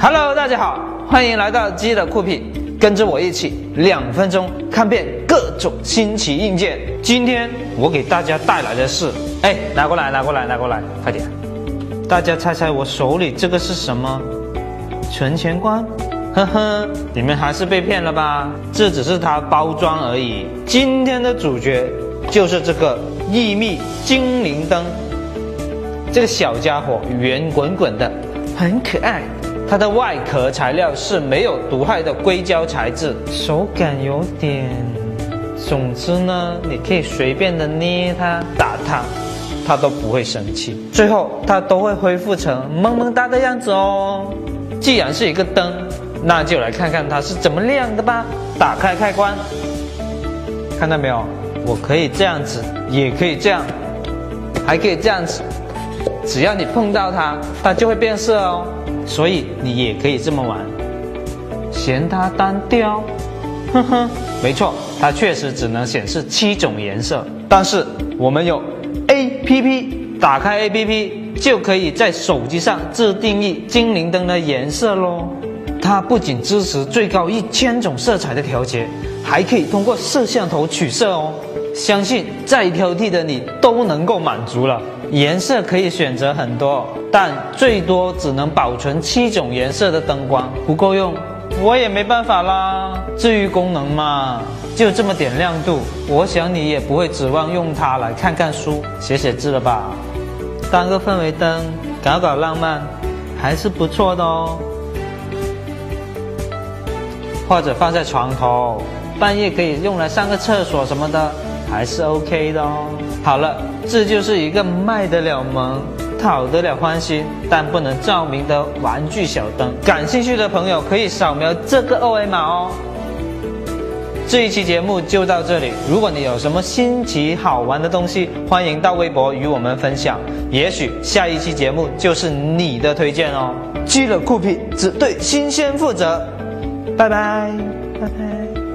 Hello，大家好，欢迎来到鸡的酷品，跟着我一起两分钟看遍各种新奇硬件。今天我给大家带来的是，哎，拿过来，拿过来，拿过来，快点！大家猜猜我手里这个是什么？存钱罐？呵呵，你们还是被骗了吧？这只是它包装而已。今天的主角就是这个秘密精灵灯，这个小家伙圆滚滚的，很可爱。它的外壳材料是没有毒害的硅胶材质，手感有点……总之呢，你可以随便的捏它、打它，它都不会生气。最后，它都会恢复成萌萌哒的样子哦。既然是一个灯，那就来看看它是怎么亮的吧。打开开关，看到没有？我可以这样子，也可以这样，还可以这样子。只要你碰到它，它就会变色哦。所以你也可以这么玩，嫌它单调？哼哼，没错，它确实只能显示七种颜色。但是我们有 A P P，打开 A P P 就可以在手机上自定义精灵灯的颜色喽。它不仅支持最高一千种色彩的调节，还可以通过摄像头取色哦。相信再挑剔的你都能够满足了。颜色可以选择很多，但最多只能保存七种颜色的灯光，不够用，我也没办法啦。至于功能嘛，就这么点亮度，我想你也不会指望用它来看看书、写写字了吧？当个氛围灯，搞搞浪漫，还是不错的哦。或者放在床头，半夜可以用来上个厕所什么的。还是 OK 的哦。好了，这就是一个卖得了萌、讨得了欢心，但不能照明的玩具小灯。感兴趣的朋友可以扫描这个二维码哦。这一期节目就到这里，如果你有什么新奇好玩的东西，欢迎到微博与我们分享，也许下一期节目就是你的推荐哦。积了酷品，只对新鲜负责。拜拜，拜拜。